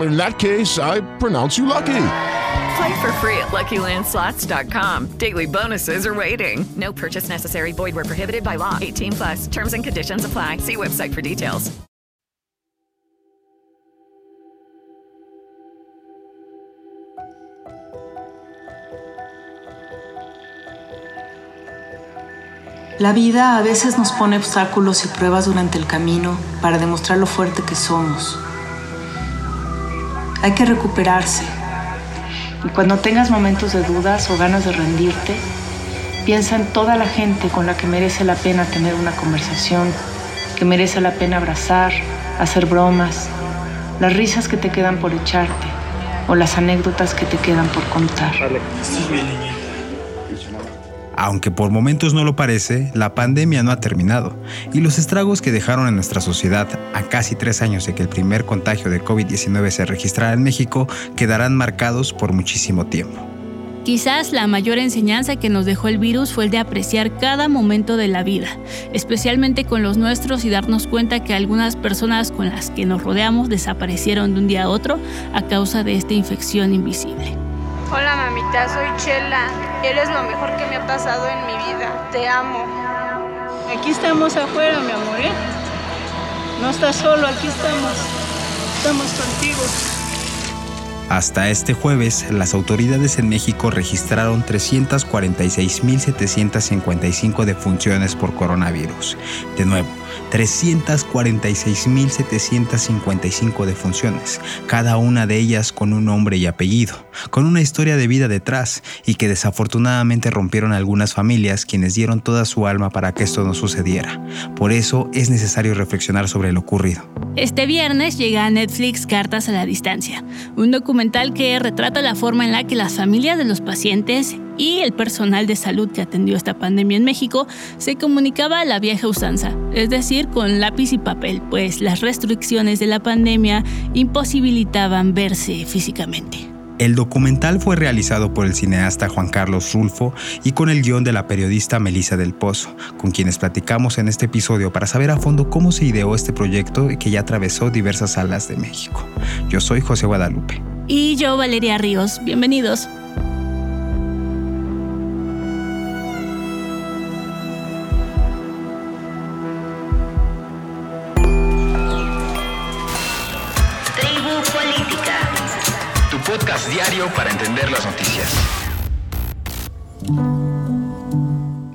in that case, I pronounce you lucky. Play for free at LuckyLandSlots.com. Daily bonuses are waiting. No purchase necessary. Void were prohibited by law. 18 plus. Terms and conditions apply. See website for details. La vida a veces nos pone obstáculos y pruebas durante el camino para demostrar lo fuerte que somos. Hay que recuperarse. Y cuando tengas momentos de dudas o ganas de rendirte, piensa en toda la gente con la que merece la pena tener una conversación, que merece la pena abrazar, hacer bromas, las risas que te quedan por echarte o las anécdotas que te quedan por contar. Aunque por momentos no lo parece, la pandemia no ha terminado y los estragos que dejaron en nuestra sociedad a casi tres años de que el primer contagio de COVID-19 se registrara en México quedarán marcados por muchísimo tiempo. Quizás la mayor enseñanza que nos dejó el virus fue el de apreciar cada momento de la vida, especialmente con los nuestros y darnos cuenta que algunas personas con las que nos rodeamos desaparecieron de un día a otro a causa de esta infección invisible. Hola mamita, soy Chela. Eres lo mejor que me ha pasado en mi vida. Te amo. Aquí estamos afuera, mi amor, ¿eh? No estás solo, aquí estamos. Estamos contigo. Hasta este jueves, las autoridades en México registraron 346.755 defunciones por coronavirus. De nuevo, 346.755 defunciones, cada una de ellas con un nombre y apellido, con una historia de vida detrás y que desafortunadamente rompieron algunas familias quienes dieron toda su alma para que esto no sucediera. Por eso es necesario reflexionar sobre lo ocurrido. Este viernes llega a Netflix Cartas a la Distancia, un documental que retrata la forma en la que las familias de los pacientes y el personal de salud que atendió esta pandemia en México se comunicaba a la vieja usanza, es decir, con lápiz y papel, pues las restricciones de la pandemia imposibilitaban verse físicamente. El documental fue realizado por el cineasta Juan Carlos Rulfo y con el guion de la periodista Melisa del Pozo, con quienes platicamos en este episodio para saber a fondo cómo se ideó este proyecto que ya atravesó diversas salas de México. Yo soy José Guadalupe. Y yo, Valeria Ríos. Bienvenidos. Diario para entender las noticias.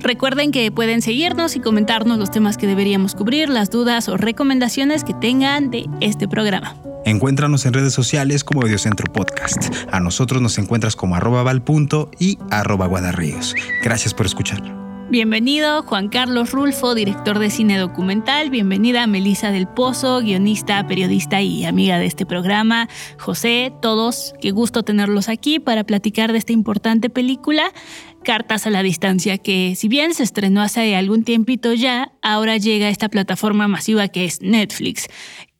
Recuerden que pueden seguirnos y comentarnos los temas que deberíamos cubrir, las dudas o recomendaciones que tengan de este programa. Encuéntranos en redes sociales como Videocentro Podcast. A nosotros nos encuentras como arroba valpunto y arroba guadarríos. Gracias por escuchar. Bienvenido Juan Carlos Rulfo, director de cine documental. Bienvenida Melisa del Pozo, guionista, periodista y amiga de este programa. José, todos, qué gusto tenerlos aquí para platicar de esta importante película. Cartas a la distancia, que si bien se estrenó hace algún tiempito ya, ahora llega a esta plataforma masiva que es Netflix.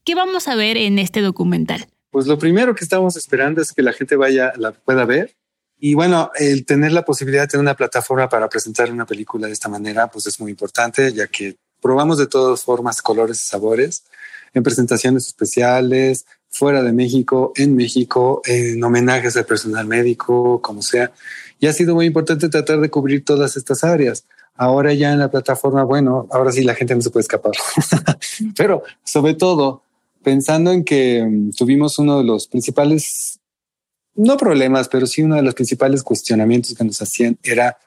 ¿Qué vamos a ver en este documental? Pues lo primero que estamos esperando es que la gente vaya, la pueda ver y bueno, el tener la posibilidad de tener una plataforma para presentar una película de esta manera, pues es muy importante, ya que probamos de todas formas, colores y sabores en presentaciones especiales, fuera de México, en México, en homenajes al personal médico, como sea. Y ha sido muy importante tratar de cubrir todas estas áreas. Ahora ya en la plataforma, bueno, ahora sí la gente no se puede escapar. Pero sobre todo, pensando en que mm, tuvimos uno de los principales no problemas, pero sí uno de los principales cuestionamientos que nos hacían era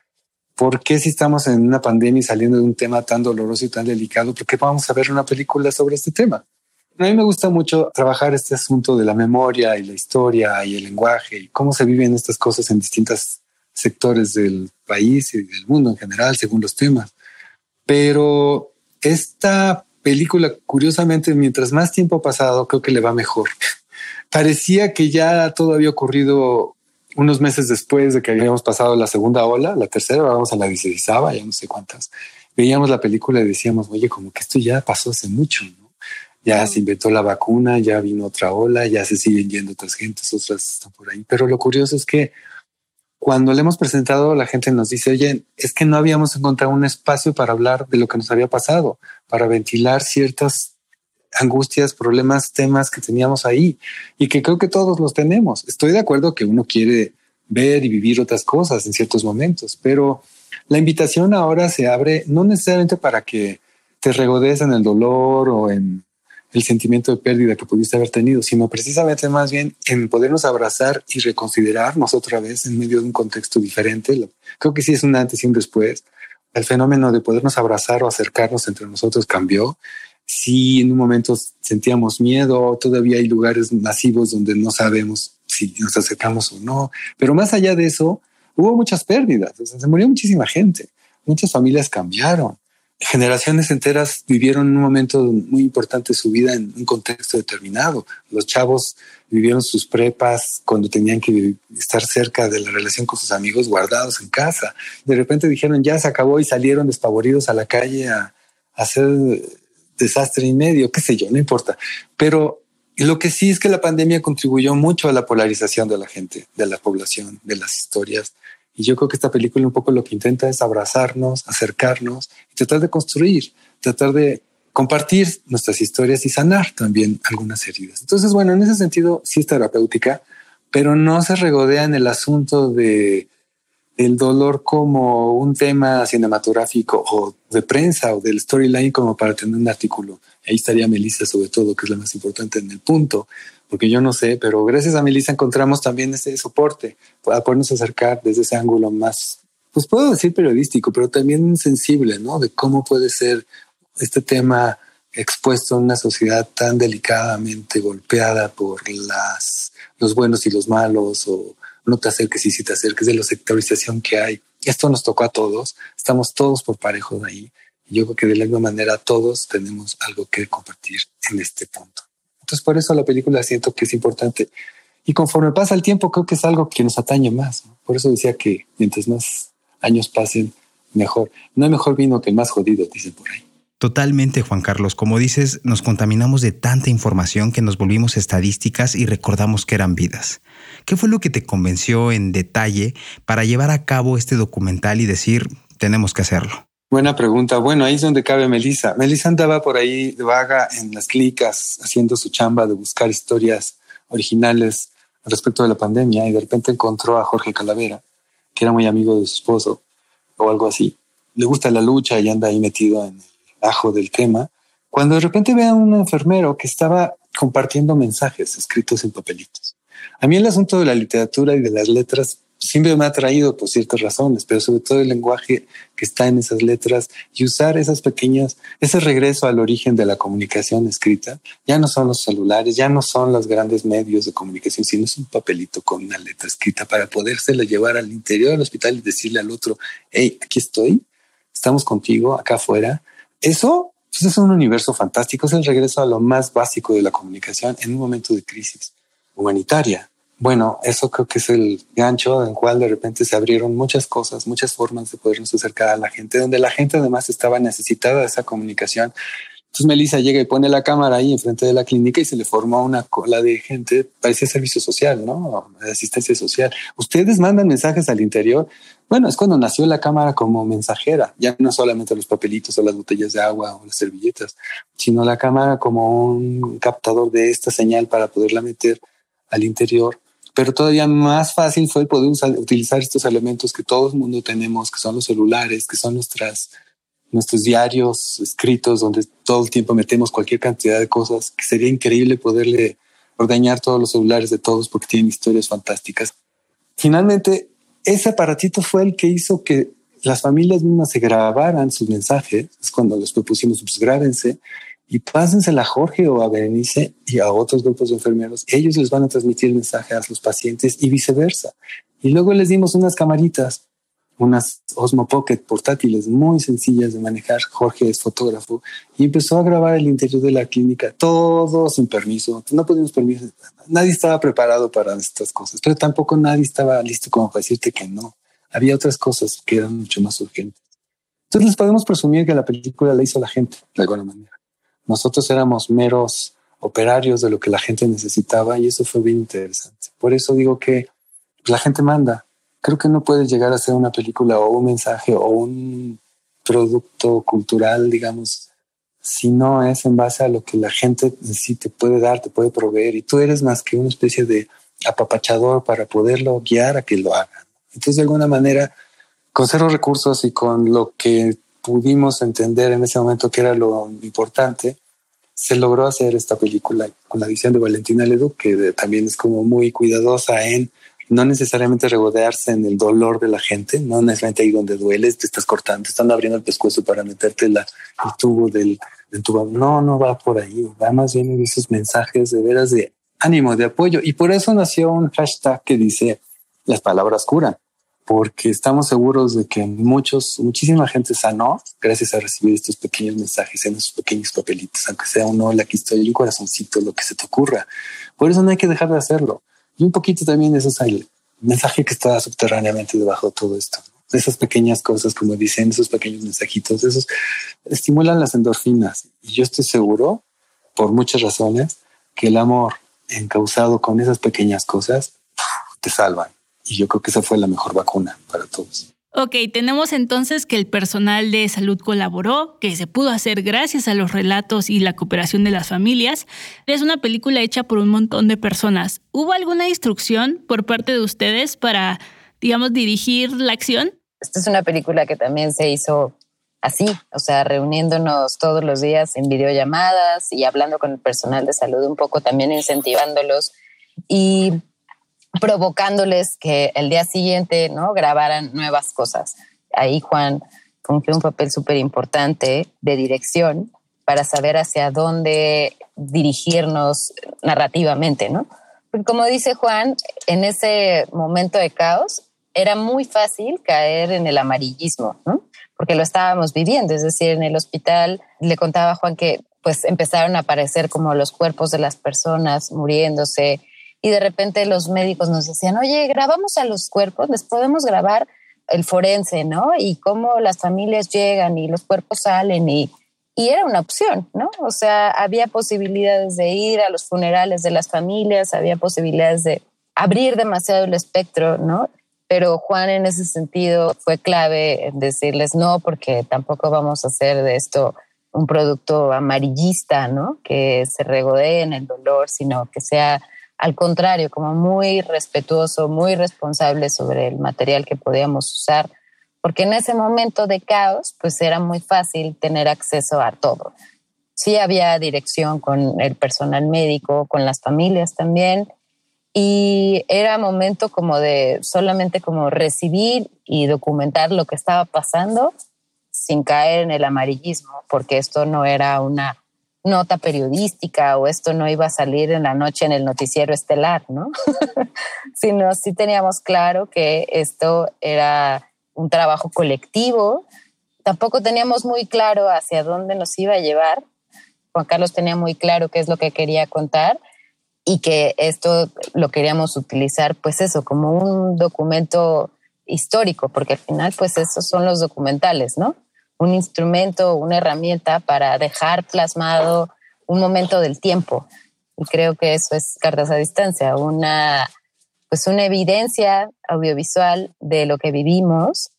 ¿Por qué si estamos en una pandemia y saliendo de un tema tan doloroso y tan delicado, por qué vamos a ver una película sobre este tema? A mí me gusta mucho trabajar este asunto de la memoria y la historia y el lenguaje y cómo se viven estas cosas en distintos sectores del país y del mundo en general, según los temas. Pero esta película, curiosamente, mientras más tiempo ha pasado, creo que le va mejor. Parecía que ya todo había ocurrido unos meses después de que habíamos pasado la segunda ola, la tercera, vamos a la dieciséisava, ya no sé cuántas. Veíamos la película y decíamos, oye, como que esto ya pasó hace mucho, ¿no? Ya se inventó la vacuna, ya vino otra ola, ya se siguen yendo otras gentes, otras están por ahí. Pero lo curioso es que cuando le hemos presentado, la gente nos dice, oye, es que no habíamos encontrado un espacio para hablar de lo que nos había pasado, para ventilar ciertas angustias, problemas, temas que teníamos ahí y que creo que todos los tenemos. Estoy de acuerdo que uno quiere ver y vivir otras cosas en ciertos momentos, pero la invitación ahora se abre no necesariamente para que te regodes en el dolor o en el sentimiento de pérdida que pudiste haber tenido, sino precisamente más bien en podernos abrazar y reconsiderarnos otra vez en medio de un contexto diferente. Creo que sí es un antes y un después. El fenómeno de podernos abrazar o acercarnos entre nosotros cambió. Si en un momento sentíamos miedo, todavía hay lugares masivos donde no sabemos si nos acercamos o no. Pero más allá de eso, hubo muchas pérdidas. se murió muchísima gente. Muchas familias cambiaron generaciones enteras vivieron un momento muy importante de su vida en un contexto determinado. Los chavos vivieron sus prepas cuando tenían que estar cerca de la relación con sus amigos guardados en casa. De repente dijeron ya se acabó y salieron despavoridos a la calle a, hacer desastre y medio, qué sé yo, no importa. Pero lo que sí es que la pandemia contribuyó mucho a la polarización de la gente, de la población, de las historias y yo creo que esta película un poco lo que intenta es abrazarnos, acercarnos y tratar de construir, tratar de compartir nuestras historias y sanar también algunas heridas. Entonces, bueno, en ese sentido sí es terapéutica, pero no se regodea en el asunto de el dolor como un tema cinematográfico o de prensa o del storyline como para tener un artículo. Ahí estaría Melissa sobre todo, que es la más importante en el punto porque yo no sé, pero gracias a Melissa encontramos también ese soporte para podernos acercar desde ese ángulo más, pues puedo decir periodístico, pero también sensible, ¿no? De cómo puede ser este tema expuesto en una sociedad tan delicadamente golpeada por las, los buenos y los malos, o no te acerques y si te acerques de la sectorización que hay. Esto nos tocó a todos, estamos todos por parejos ahí. Yo creo que de la misma manera todos tenemos algo que compartir en este punto. Entonces, por eso la película siento que es importante. Y conforme pasa el tiempo, creo que es algo que nos atañe más. Por eso decía que mientras más años pasen, mejor. No hay mejor vino que el más jodido, dicen por ahí. Totalmente, Juan Carlos. Como dices, nos contaminamos de tanta información que nos volvimos estadísticas y recordamos que eran vidas. ¿Qué fue lo que te convenció en detalle para llevar a cabo este documental y decir, tenemos que hacerlo? Buena pregunta. Bueno, ahí es donde cabe Melissa. Melissa andaba por ahí de vaga en las clínicas haciendo su chamba de buscar historias originales respecto de la pandemia y de repente encontró a Jorge Calavera, que era muy amigo de su esposo o algo así. Le gusta la lucha y anda ahí metido en ajo del tema. Cuando de repente ve a un enfermero que estaba compartiendo mensajes escritos en papelitos. A mí el asunto de la literatura y de las letras siempre me ha atraído por ciertas razones, pero sobre todo el lenguaje que está en esas letras y usar esas pequeñas, ese regreso al origen de la comunicación escrita, ya no son los celulares, ya no son los grandes medios de comunicación, sino es un papelito con una letra escrita para podérsela llevar al interior del hospital y decirle al otro, hey, aquí estoy, estamos contigo acá afuera. Eso pues, es un universo fantástico, es el regreso a lo más básico de la comunicación en un momento de crisis humanitaria bueno, eso creo que es el gancho en el cual de repente se abrieron muchas cosas, muchas formas de podernos acercar a la gente, donde la gente además estaba necesitada de esa comunicación. Entonces Melissa llega y pone la cámara ahí enfrente de la clínica y se le formó una cola de gente, parecía servicio social, ¿no? Asistencia social. Ustedes mandan mensajes al interior. Bueno, es cuando nació la cámara como mensajera, ya no solamente los papelitos o las botellas de agua o las servilletas, sino la cámara como un captador de esta señal para poderla meter al interior pero todavía más fácil fue poder utilizar estos elementos que todo el mundo tenemos, que son los celulares, que son nuestras, nuestros diarios escritos, donde todo el tiempo metemos cualquier cantidad de cosas, que sería increíble poderle ordeñar todos los celulares de todos porque tienen historias fantásticas. Finalmente, ese aparatito fue el que hizo que las familias mismas se grabaran sus mensajes, es cuando les propusimos, pues grábense y pásensela a Jorge o a Berenice y a otros grupos de enfermeros. Ellos les van a transmitir el mensaje a los pacientes y viceversa. Y luego les dimos unas camaritas, unas Osmo Pocket portátiles muy sencillas de manejar. Jorge es fotógrafo y empezó a grabar el interior de la clínica, todo sin permiso. No pudimos permiso. Nadie estaba preparado para estas cosas, pero tampoco nadie estaba listo como para decirte que no. Había otras cosas que eran mucho más urgentes. Entonces les podemos presumir que la película la hizo la gente de alguna manera. Nosotros éramos meros operarios de lo que la gente necesitaba y eso fue bien interesante. Por eso digo que la gente manda. Creo que no puede llegar a ser una película o un mensaje o un producto cultural, digamos, si no es en base a lo que la gente sí te puede dar, te puede proveer y tú eres más que una especie de apapachador para poderlo guiar a que lo haga. Entonces, de alguna manera, con cero recursos y con lo que pudimos entender en ese momento que era lo importante, se logró hacer esta película con la visión de Valentina Leduc, que también es como muy cuidadosa en no necesariamente regodearse en el dolor de la gente, no necesariamente ahí donde dueles, te estás cortando, te están abriendo el pescuezo para meterte la, el tubo del, del tubo. No, no va por ahí, va más bien en esos mensajes de veras de ánimo, de apoyo. Y por eso nació un hashtag que dice las palabras curan, porque estamos seguros de que muchos, muchísima gente sanó gracias a recibir estos pequeños mensajes en esos pequeños papelitos, aunque sea un hola, aquí estoy, un corazoncito, lo que se te ocurra. Por eso no hay que dejar de hacerlo. Y un poquito también eso es el mensaje que está subterráneamente debajo de todo esto. Esas pequeñas cosas, como dicen, esos pequeños mensajitos, esos estimulan las endorfinas. Y yo estoy seguro, por muchas razones, que el amor encausado con esas pequeñas cosas te salvan. Y yo creo que esa fue la mejor vacuna para todos. Ok, tenemos entonces que el personal de salud colaboró, que se pudo hacer gracias a los relatos y la cooperación de las familias. Es una película hecha por un montón de personas. ¿Hubo alguna instrucción por parte de ustedes para, digamos, dirigir la acción? Esta es una película que también se hizo así, o sea, reuniéndonos todos los días en videollamadas y hablando con el personal de salud un poco, también incentivándolos. Y provocándoles que el día siguiente ¿no? grabaran nuevas cosas. Ahí Juan cumplió un papel súper importante de dirección para saber hacia dónde dirigirnos narrativamente, ¿no? Como dice Juan, en ese momento de caos era muy fácil caer en el amarillismo, ¿no? Porque lo estábamos viviendo, es decir, en el hospital le contaba a Juan que pues empezaron a aparecer como los cuerpos de las personas muriéndose, y de repente los médicos nos decían, oye, grabamos a los cuerpos, les podemos grabar el forense, ¿no? Y cómo las familias llegan y los cuerpos salen y, y era una opción, ¿no? O sea, había posibilidades de ir a los funerales de las familias, había posibilidades de abrir demasiado el espectro, ¿no? Pero Juan en ese sentido fue clave en decirles no, porque tampoco vamos a hacer de esto un producto amarillista, ¿no? Que se regodee en el dolor, sino que sea al contrario, como muy respetuoso, muy responsable sobre el material que podíamos usar, porque en ese momento de caos, pues era muy fácil tener acceso a todo. Sí había dirección con el personal médico, con las familias también, y era momento como de solamente como recibir y documentar lo que estaba pasando sin caer en el amarillismo, porque esto no era una nota periodística o esto no iba a salir en la noche en el noticiero estelar, ¿no? Sino sí teníamos claro que esto era un trabajo colectivo. Tampoco teníamos muy claro hacia dónde nos iba a llevar. Juan Carlos tenía muy claro qué es lo que quería contar y que esto lo queríamos utilizar, pues eso, como un documento histórico, porque al final, pues esos son los documentales, ¿no? Un instrumento, una herramienta para dejar plasmado un momento del tiempo. Y creo que eso es cartas a distancia, una, pues una evidencia audiovisual de lo que vivimos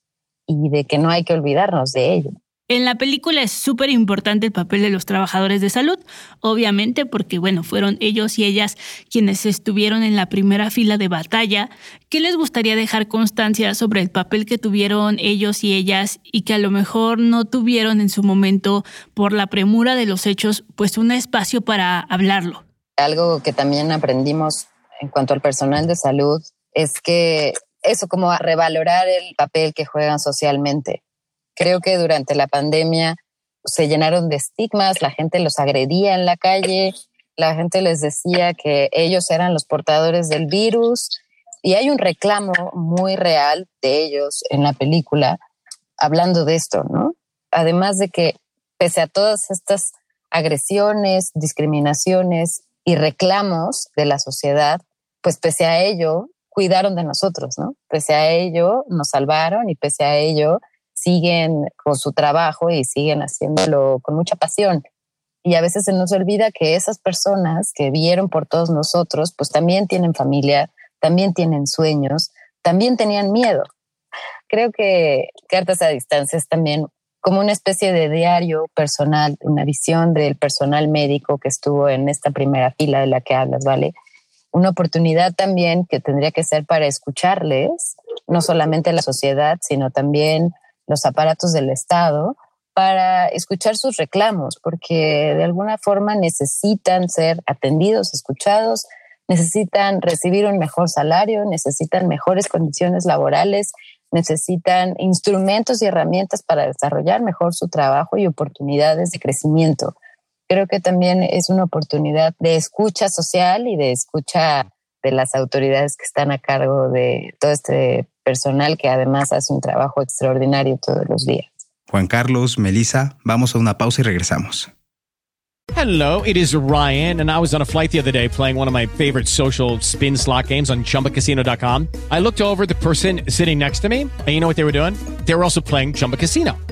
y de que no hay que olvidarnos de ello. En la película es súper importante el papel de los trabajadores de salud, obviamente porque, bueno, fueron ellos y ellas quienes estuvieron en la primera fila de batalla. ¿Qué les gustaría dejar constancia sobre el papel que tuvieron ellos y ellas y que a lo mejor no tuvieron en su momento por la premura de los hechos, pues un espacio para hablarlo? Algo que también aprendimos en cuanto al personal de salud es que eso, como a revalorar el papel que juegan socialmente. Creo que durante la pandemia se llenaron de estigmas, la gente los agredía en la calle, la gente les decía que ellos eran los portadores del virus y hay un reclamo muy real de ellos en la película hablando de esto, ¿no? Además de que pese a todas estas agresiones, discriminaciones y reclamos de la sociedad, pues pese a ello, cuidaron de nosotros, ¿no? Pese a ello, nos salvaron y pese a ello, siguen con su trabajo y siguen haciéndolo con mucha pasión. Y a veces se nos olvida que esas personas que vieron por todos nosotros, pues también tienen familia, también tienen sueños, también tenían miedo. Creo que Cartas a Distancia es también como una especie de diario personal, una visión del personal médico que estuvo en esta primera fila de la que hablas, ¿vale? Una oportunidad también que tendría que ser para escucharles, no solamente la sociedad, sino también los aparatos del Estado, para escuchar sus reclamos, porque de alguna forma necesitan ser atendidos, escuchados, necesitan recibir un mejor salario, necesitan mejores condiciones laborales, necesitan instrumentos y herramientas para desarrollar mejor su trabajo y oportunidades de crecimiento. Creo que también es una oportunidad de escucha social y de escucha de las autoridades que están a cargo de todo este personal que además hace un trabajo extraordinario todos los días. Juan Carlos, Melissa, vamos a una pausa y regresamos. Hello, it is Ryan, and I was on a flight the other day playing one of my favorite social spin slot games on chumbacasino.com. I looked over the person sitting next to me, and you know what they were doing? They were also playing Chumba Casino.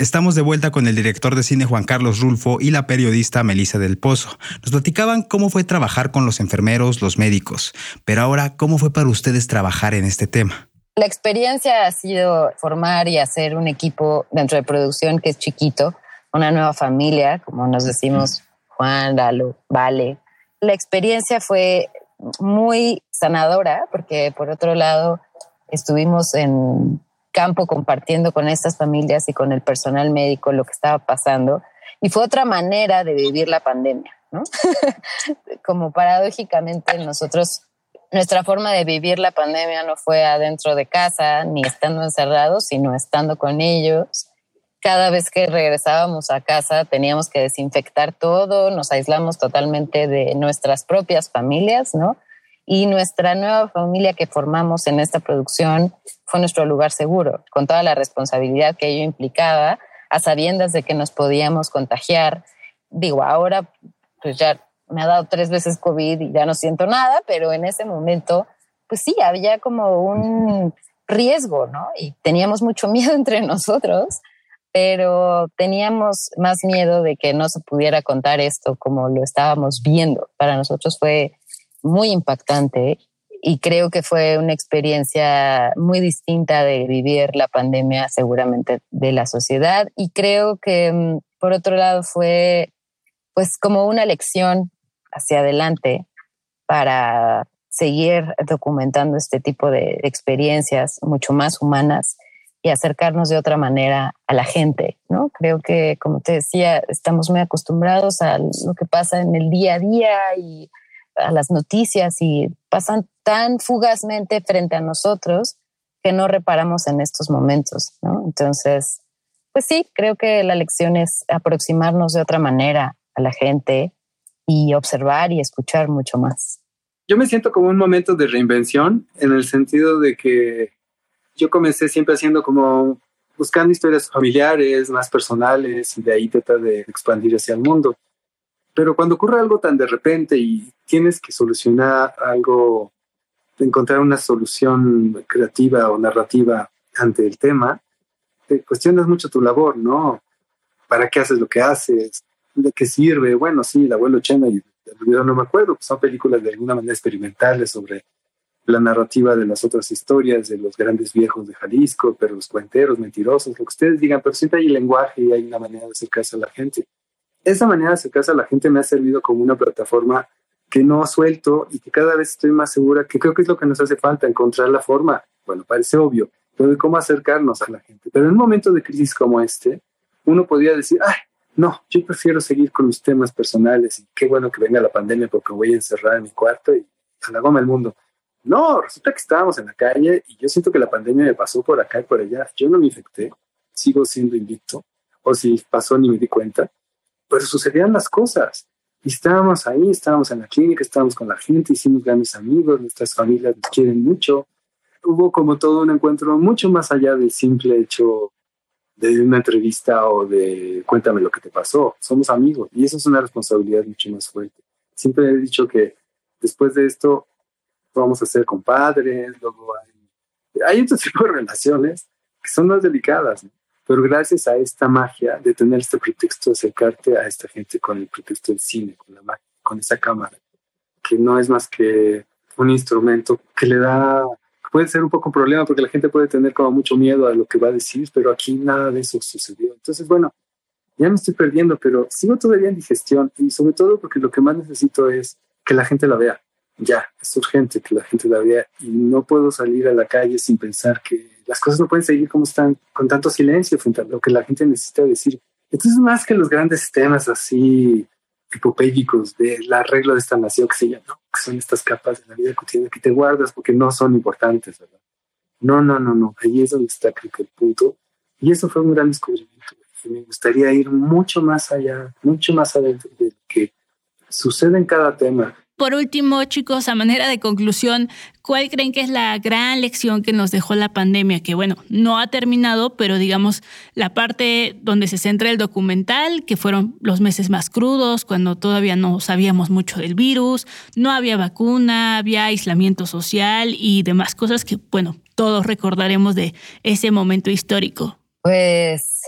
Estamos de vuelta con el director de cine Juan Carlos Rulfo y la periodista Melissa del Pozo. Nos platicaban cómo fue trabajar con los enfermeros, los médicos, pero ahora, ¿cómo fue para ustedes trabajar en este tema? La experiencia ha sido formar y hacer un equipo dentro de producción que es chiquito, una nueva familia, como nos decimos Juan, Lalo, Vale. La experiencia fue muy sanadora porque por otro lado estuvimos en campo compartiendo con estas familias y con el personal médico lo que estaba pasando. Y fue otra manera de vivir la pandemia. Como paradójicamente nosotros, nuestra forma de vivir la pandemia no fue adentro de casa, ni estando encerrados, sino estando con ellos. Cada vez que regresábamos a casa teníamos que desinfectar todo, nos aislamos totalmente de nuestras propias familias, ¿no? Y nuestra nueva familia que formamos en esta producción fue nuestro lugar seguro, con toda la responsabilidad que ello implicaba, a sabiendas de que nos podíamos contagiar. Digo, ahora pues ya me ha dado tres veces COVID y ya no siento nada, pero en ese momento, pues sí, había como un riesgo, ¿no? Y teníamos mucho miedo entre nosotros, pero teníamos más miedo de que no se pudiera contar esto como lo estábamos viendo. Para nosotros fue muy impactante y creo que fue una experiencia muy distinta de vivir la pandemia seguramente de la sociedad y creo que mm, por otro lado fue pues como una lección hacia adelante para seguir documentando este tipo de experiencias mucho más humanas y acercarnos de otra manera a la gente, ¿no? Creo que, como te decía, estamos muy acostumbrados a lo que pasa en el día a día y a las noticias y pasan tan fugazmente frente a nosotros que no reparamos en estos momentos, ¿no? Entonces, pues sí, creo que la lección es aproximarnos de otra manera a la gente y observar y escuchar mucho más. Yo me siento como un momento de reinvención en el sentido de que yo comencé siempre haciendo como buscando historias familiares, más personales, y de ahí tratar de expandir hacia el mundo. Pero cuando ocurre algo tan de repente y tienes que solucionar algo, encontrar una solución creativa o narrativa ante el tema, te cuestionas mucho tu labor, ¿no? ¿Para qué haces lo que haces? ¿De qué sirve? Bueno, sí, el abuelo Chena y el no me acuerdo, pues son películas de alguna manera experimentales sobre la narrativa de las otras historias, de los grandes viejos de Jalisco, pero los cuenteros, mentirosos, lo que ustedes digan, pero siempre hay lenguaje y hay una manera de acercarse a la gente esa manera de acercarse a la gente me ha servido como una plataforma que no suelto y que cada vez estoy más segura que creo que es lo que nos hace falta, encontrar la forma, bueno, parece obvio, pero de cómo acercarnos a la gente. Pero en un momento de crisis como este, uno podría decir, ay, no, yo prefiero seguir con mis temas personales y qué bueno que venga la pandemia porque voy a encerrar en mi cuarto y a la el mundo. No, resulta que estábamos en la calle y yo siento que la pandemia me pasó por acá y por allá. Yo no me infecté, sigo siendo invicto, o si pasó ni me di cuenta, pero sucedían las cosas. Y estábamos ahí, estábamos en la clínica, estábamos con la gente, hicimos grandes amigos, nuestras familias nos quieren mucho. Hubo como todo un encuentro mucho más allá del simple hecho de una entrevista o de cuéntame lo que te pasó. Somos amigos y eso es una responsabilidad mucho más fuerte. Siempre he dicho que después de esto vamos a ser compadres, luego hay, hay otro tipo de relaciones que son más delicadas, pero gracias a esta magia de tener este pretexto de acercarte a esta gente con el pretexto del cine, con la magia, con esa cámara, que no es más que un instrumento que le da puede ser un poco un problema porque la gente puede tener como mucho miedo a lo que va a decir, pero aquí nada de eso sucedió. Entonces, bueno, ya me estoy perdiendo, pero sigo todavía en digestión y sobre todo porque lo que más necesito es que la gente la vea. Ya, es urgente que la gente la vea y no puedo salir a la calle sin pensar que las cosas no pueden seguir como están, con tanto silencio frente a lo que la gente necesita decir. Entonces, más que los grandes temas así hipopédicos de la regla de esta nación que se llama, que son estas capas de la vida cotidiana que te guardas porque no son importantes, ¿verdad? No, no, no, no, ahí es donde está creo que el punto. Y eso fue un gran descubrimiento. Y me gustaría ir mucho más allá, mucho más adentro de lo que sucede en cada tema. Por último, chicos, a manera de conclusión, ¿cuál creen que es la gran lección que nos dejó la pandemia? Que bueno, no ha terminado, pero digamos la parte donde se centra el documental, que fueron los meses más crudos, cuando todavía no sabíamos mucho del virus, no había vacuna, había aislamiento social y demás cosas que, bueno, todos recordaremos de ese momento histórico. Pues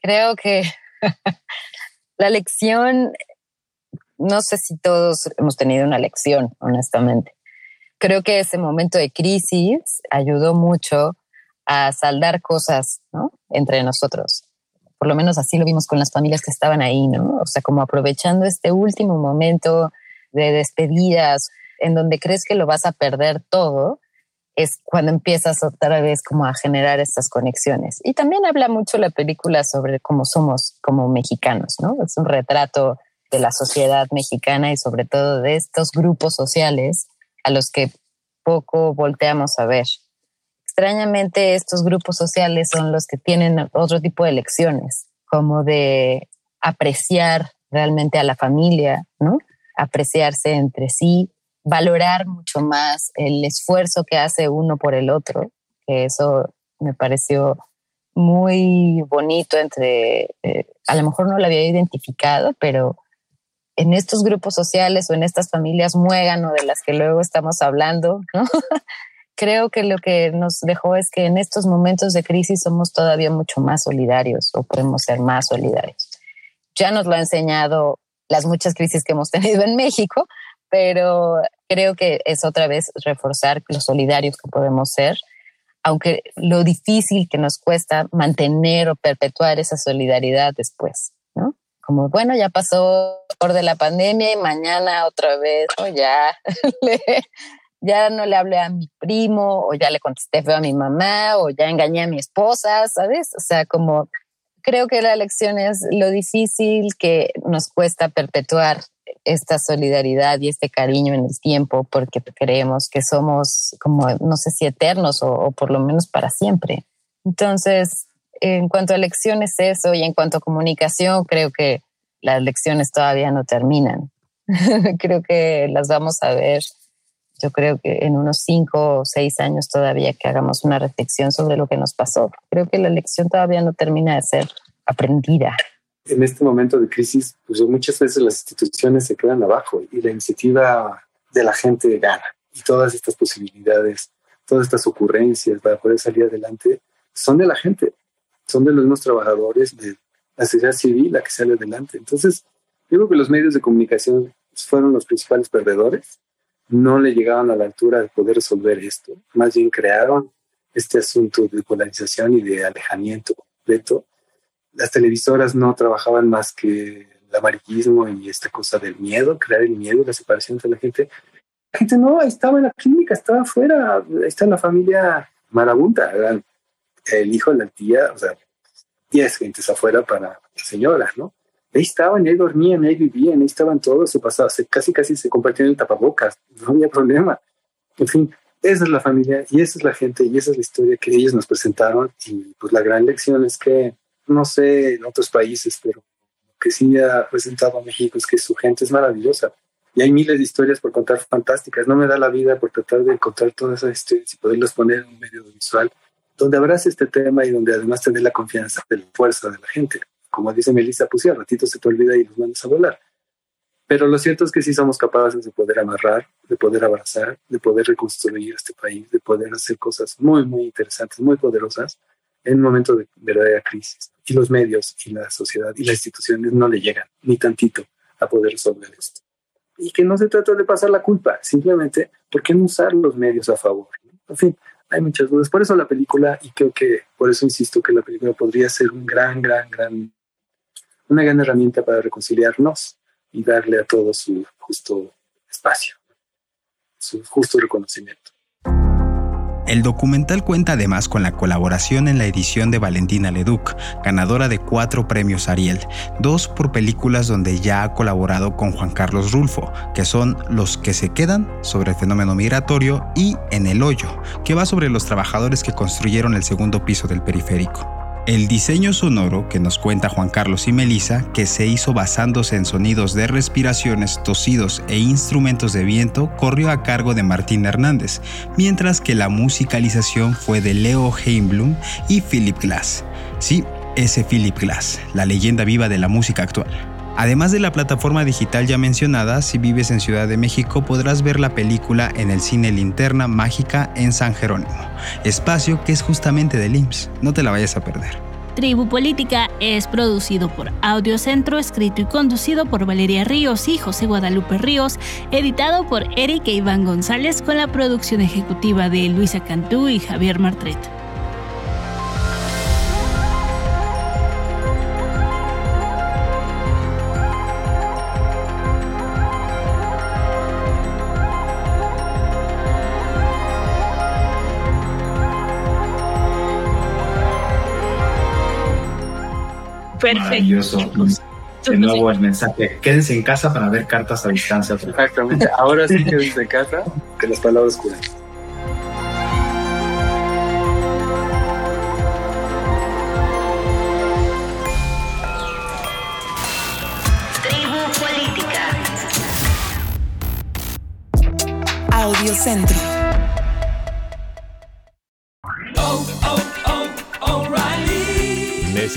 creo que la lección no sé si todos hemos tenido una lección, honestamente. Creo que ese momento de crisis ayudó mucho a saldar cosas ¿no? entre nosotros. Por lo menos así lo vimos con las familias que estaban ahí, ¿no? O sea, como aprovechando este último momento de despedidas en donde crees que lo vas a perder todo, es cuando empiezas otra vez como a generar estas conexiones. Y también habla mucho la película sobre cómo somos como mexicanos, ¿no? Es un retrato de la sociedad mexicana y sobre todo de estos grupos sociales a los que poco volteamos a ver. Extrañamente, estos grupos sociales son los que tienen otro tipo de lecciones, como de apreciar realmente a la familia, ¿no? Apreciarse entre sí, valorar mucho más el esfuerzo que hace uno por el otro, que eso me pareció muy bonito entre, eh, a lo mejor no lo había identificado, pero en estos grupos sociales o en estas familias muégano de las que luego estamos hablando, creo que lo que nos dejó es que en estos momentos de crisis somos todavía mucho más solidarios o podemos ser más solidarios. Ya nos lo ha enseñado las muchas crisis que hemos tenido en México, pero creo que es otra vez reforzar los solidarios que podemos ser, aunque lo difícil que nos cuesta mantener o perpetuar esa solidaridad después como, bueno, ya pasó por de la pandemia y mañana otra vez, o ya, ya no le hablé a mi primo, o ya le contesté feo a mi mamá, o ya engañé a mi esposa, ¿sabes? O sea, como creo que la lección es lo difícil que nos cuesta perpetuar esta solidaridad y este cariño en el tiempo porque creemos que somos como, no sé si eternos o, o por lo menos para siempre. Entonces, en cuanto a lecciones eso y en cuanto a comunicación, creo que las lecciones todavía no terminan. creo que las vamos a ver, yo creo que en unos cinco o seis años todavía que hagamos una reflexión sobre lo que nos pasó. Creo que la lección todavía no termina de ser aprendida. En este momento de crisis, pues muchas veces las instituciones se quedan abajo y la iniciativa de la gente gana. Y todas estas posibilidades, todas estas ocurrencias para poder salir adelante son de la gente son de los mismos trabajadores de la sociedad civil la que sale adelante. Entonces, yo creo que los medios de comunicación fueron los principales perdedores, no le llegaban a la altura de poder resolver esto, más bien crearon este asunto de polarización y de alejamiento completo. Las televisoras no trabajaban más que la amarillismo y esta cosa del miedo, crear el miedo, la separación entre la gente. La gente no, estaba en la clínica, estaba afuera, ahí está la familia marabunta, el hijo, la tía, o sea, diez gentes afuera para señoras, ¿no? Ahí estaban, ahí dormían, ahí vivían, ahí estaban todos, se pasaba, se, casi casi se compartían el tapabocas, no había problema. En fin, esa es la familia y esa es la gente y esa es la historia que ellos nos presentaron y pues la gran lección es que, no sé, en otros países, pero que sí ha presentado a México es que su gente es maravillosa y hay miles de historias por contar fantásticas. No me da la vida por tratar de encontrar todas esas historias y poderlas poner en un medio visual donde abrace este tema y donde además tener la confianza de la fuerza de la gente como dice Melissa, pues sí, al ratito se te olvida y los mandas a volar. Pero lo cierto es que sí somos capaces de poder amarrar, de poder abrazar, de poder reconstruir este país, de poder hacer cosas muy, muy interesantes, muy poderosas en un momento de verdadera crisis. Y los medios y la sociedad y las instituciones no le llegan ni tantito a poder resolver esto. Y que no se trata de pasar la culpa, simplemente, ¿por qué no usar los medios a favor? En fin, hay muchas dudas. Por eso la película, y creo que por eso insisto que la película podría ser un gran, gran, gran una gran herramienta para reconciliarnos y darle a todos su justo espacio, su justo reconocimiento. El documental cuenta además con la colaboración en la edición de Valentina Leduc, ganadora de cuatro premios Ariel, dos por películas donde ya ha colaborado con Juan Carlos Rulfo, que son Los que se quedan sobre el fenómeno migratorio y En el hoyo, que va sobre los trabajadores que construyeron el segundo piso del periférico. El diseño sonoro que nos cuenta Juan Carlos y Melissa, que se hizo basándose en sonidos de respiraciones, tosidos e instrumentos de viento, corrió a cargo de Martín Hernández, mientras que la musicalización fue de Leo Heimblum y Philip Glass. Sí, ese Philip Glass, la leyenda viva de la música actual. Además de la plataforma digital ya mencionada, si vives en Ciudad de México podrás ver la película en el cine Linterna Mágica en San Jerónimo, espacio que es justamente del IMSS. No te la vayas a perder. Tribu Política es producido por Audio Centro, escrito y conducido por Valeria Ríos y José Guadalupe Ríos, editado por Eric e Iván González con la producción ejecutiva de Luisa Cantú y Javier Martret. Maravilloso. De nuevo el mensaje, quédense en casa para ver cartas a distancia. Exactamente, ahora sí quédense en casa, que las palabras curan. Tribu